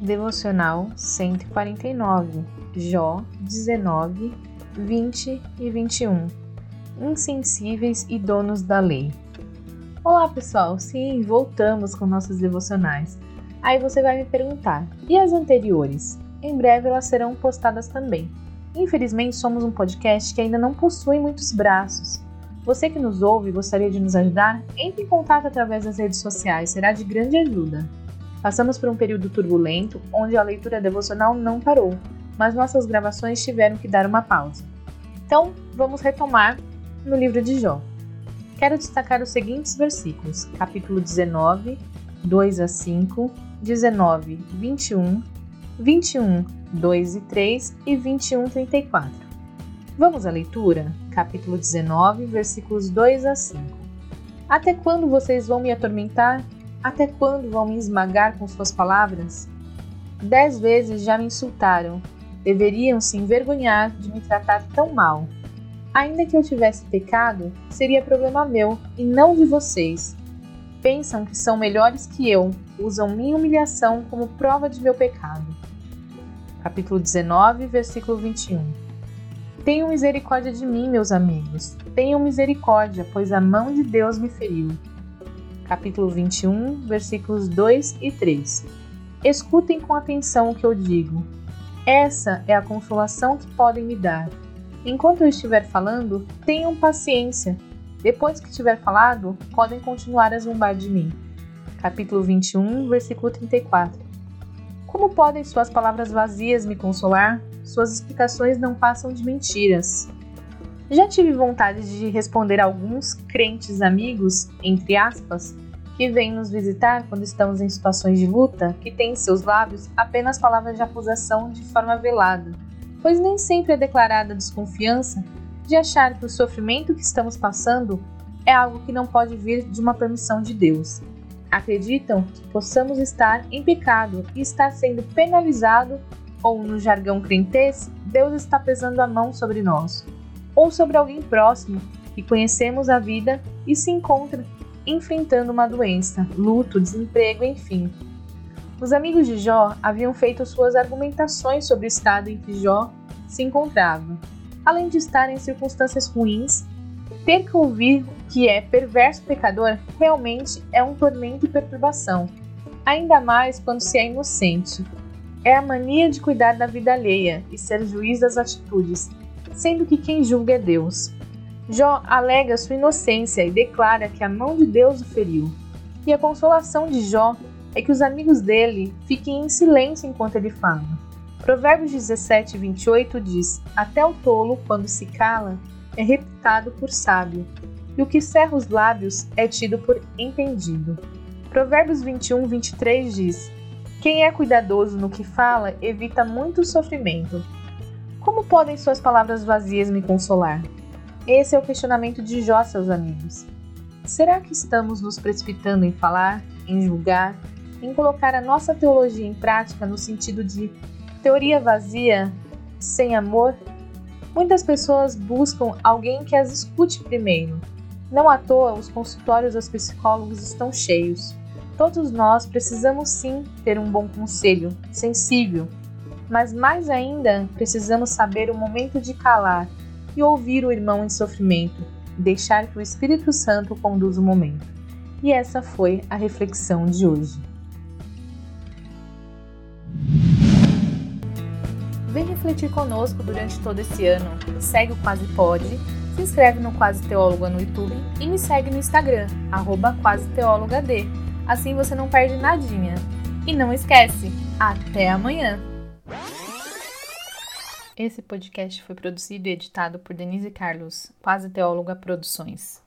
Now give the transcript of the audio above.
Devocional 149, Jó 19, 20 e 21. Insensíveis e donos da lei. Olá, pessoal! Sim, voltamos com nossos devocionais. Aí você vai me perguntar: e as anteriores? Em breve elas serão postadas também. Infelizmente, somos um podcast que ainda não possui muitos braços. Você que nos ouve e gostaria de nos ajudar, entre em contato através das redes sociais, será de grande ajuda. Passamos por um período turbulento onde a leitura devocional não parou, mas nossas gravações tiveram que dar uma pausa. Então, vamos retomar no livro de Jó. Quero destacar os seguintes versículos: capítulo 19, 2 a 5, 19, 21, 21, 2 e 3 e 21, 34. Vamos à leitura? Capítulo 19, versículos 2 a 5. Até quando vocês vão me atormentar? Até quando vão me esmagar com suas palavras? Dez vezes já me insultaram. Deveriam se envergonhar de me tratar tão mal. Ainda que eu tivesse pecado, seria problema meu e não de vocês. Pensam que são melhores que eu, usam minha humilhação como prova de meu pecado capítulo 19, versículo 21. Tenham misericórdia de mim, meus amigos. Tenham misericórdia, pois a mão de Deus me feriu. Capítulo 21, versículos 2 e 3. Escutem com atenção o que eu digo. Essa é a consolação que podem me dar. Enquanto eu estiver falando, tenham paciência. Depois que tiver falado, podem continuar a zombar de mim. Capítulo 21, versículo 34. Como podem suas palavras vazias me consolar? Suas explicações não passam de mentiras. Já tive vontade de responder a alguns crentes amigos, entre aspas, que vêm nos visitar quando estamos em situações de luta, que têm em seus lábios apenas palavras de acusação de forma velada, pois nem sempre é declarada desconfiança de achar que o sofrimento que estamos passando é algo que não pode vir de uma permissão de Deus, acreditam que possamos estar em pecado e estar sendo penalizado, ou no jargão crentez, Deus está pesando a mão sobre nós, ou sobre alguém próximo que conhecemos a vida e se encontra enfrentando uma doença, luto, desemprego, enfim. Os amigos de Jó haviam feito suas argumentações sobre o estado em que Jó se encontrava. Além de estar em circunstâncias ruins, ter que ouvir que é perverso pecador realmente é um tormento e perturbação, ainda mais quando se é inocente. É a mania de cuidar da vida alheia e ser juiz das atitudes, sendo que quem julga é Deus. Jó alega sua inocência e declara que a mão de Deus o feriu. E a consolação de Jó é que os amigos dele fiquem em silêncio enquanto ele fala. Provérbios 17, 28 diz: Até o tolo, quando se cala, é reputado por sábio, e o que cerra os lábios é tido por entendido. Provérbios 21, 23 diz: Quem é cuidadoso no que fala evita muito sofrimento. Como podem suas palavras vazias me consolar? Esse é o questionamento de Jó, seus amigos. Será que estamos nos precipitando em falar, em julgar, em colocar a nossa teologia em prática no sentido de teoria vazia, sem amor? Muitas pessoas buscam alguém que as escute primeiro, não à toa, os consultórios dos psicólogos estão cheios. Todos nós precisamos sim ter um bom conselho, sensível, mas mais ainda precisamos saber o momento de calar e ouvir o irmão em sofrimento, deixar que o Espírito Santo conduza o momento. E essa foi a reflexão de hoje. Vem refletir conosco durante todo esse ano. Segue o Quase Pode se inscreve no Quase Teóloga no YouTube e me segue no Instagram, arroba Quase. Assim você não perde nadinha. E não esquece, até amanhã! Esse podcast foi produzido e editado por Denise Carlos, Quase Teóloga Produções.